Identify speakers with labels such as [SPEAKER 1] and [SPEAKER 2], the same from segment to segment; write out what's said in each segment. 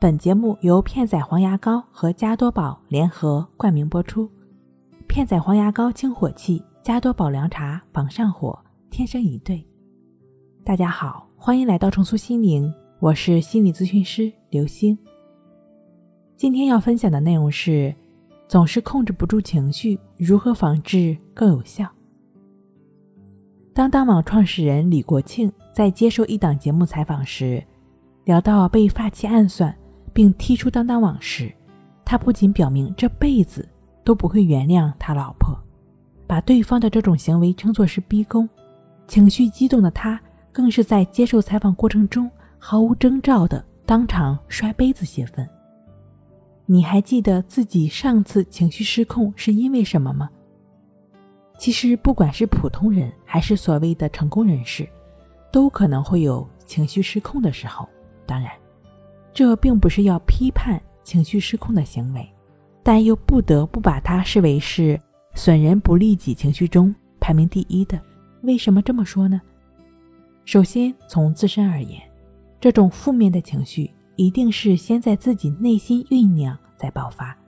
[SPEAKER 1] 本节目由片仔癀牙膏和加多宝联合冠名播出。片仔癀牙膏清火气，加多宝凉茶防上火，天生一对。大家好，欢迎来到重塑心灵，我是心理咨询师刘星。今天要分享的内容是：总是控制不住情绪，如何防治更有效？当当网创始人李国庆在接受一档节目采访时，聊到被发妻暗算。并踢出当当网时，他不仅表明这辈子都不会原谅他老婆，把对方的这种行为称作是逼宫。情绪激动的他，更是在接受采访过程中毫无征兆的当场摔杯子泄愤。你还记得自己上次情绪失控是因为什么吗？其实，不管是普通人还是所谓的成功人士，都可能会有情绪失控的时候。当然。这并不是要批判情绪失控的行为，但又不得不把它视为是损人不利己情绪中排名第一的。为什么这么说呢？首先，从自身而言，这种负面的情绪一定是先在自己内心酝酿再爆发，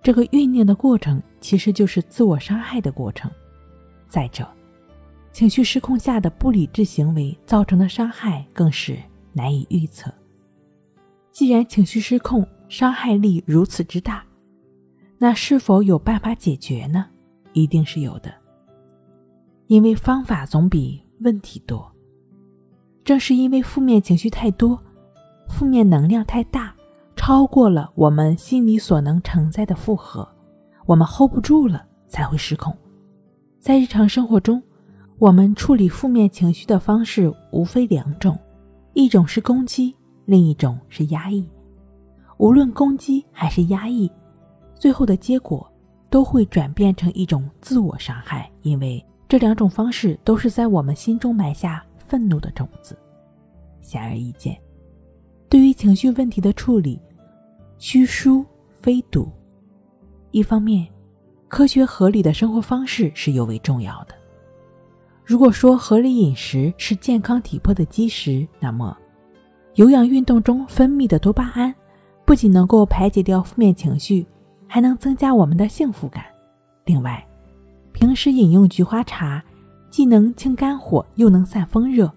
[SPEAKER 1] 这个酝酿的过程其实就是自我伤害的过程。再者，情绪失控下的不理智行为造成的伤害更是难以预测。既然情绪失控伤害力如此之大，那是否有办法解决呢？一定是有的，因为方法总比问题多。正是因为负面情绪太多，负面能量太大，超过了我们心里所能承载的负荷，我们 hold 不住了，才会失控。在日常生活中，我们处理负面情绪的方式无非两种，一种是攻击。另一种是压抑，无论攻击还是压抑，最后的结果都会转变成一种自我伤害，因为这两种方式都是在我们心中埋下愤怒的种子。显而易见，对于情绪问题的处理，需疏非堵。一方面，科学合理的生活方式是尤为重要的。如果说合理饮食是健康体魄的基石，那么。有氧运动中分泌的多巴胺，不仅能够排解掉负面情绪，还能增加我们的幸福感。另外，平时饮用菊花茶，既能清肝火，又能散风热。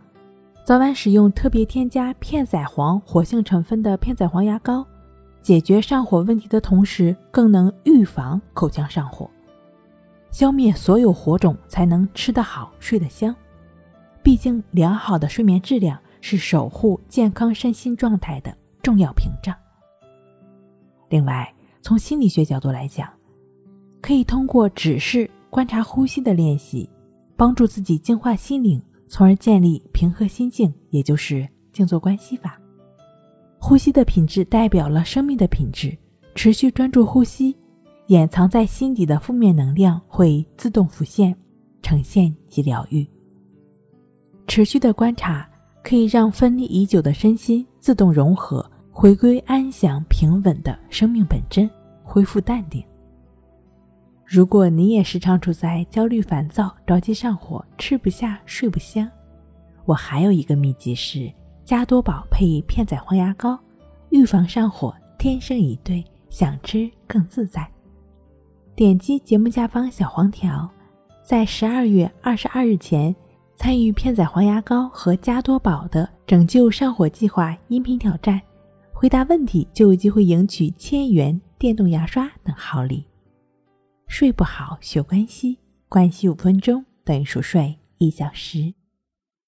[SPEAKER 1] 早晚使用特别添加片仔癀活性成分的片仔癀牙膏，解决上火问题的同时，更能预防口腔上火，消灭所有火种，才能吃得好、睡得香。毕竟，良好的睡眠质量。是守护健康身心状态的重要屏障。另外，从心理学角度来讲，可以通过指示观察呼吸的练习，帮助自己净化心灵，从而建立平和心境，也就是静坐观息法。呼吸的品质代表了生命的品质，持续专注呼吸，掩藏在心底的负面能量会自动浮现、呈现及疗愈。持续的观察。可以让分离已久的身心自动融合，回归安详平稳的生命本真，恢复淡定。如果你也时常处在焦虑、烦躁、着急上火、吃不下、睡不香，我还有一个秘籍是加多宝配片仔癀牙膏，预防上火，天生一对，想吃更自在。点击节目下方小黄条，在十二月二十二日前。参与片仔癀牙膏和加多宝的拯救上火计划音频挑战，回答问题就有机会赢取千元电动牙刷等好礼。睡不好学关系，关系五分钟等于熟睡一小时。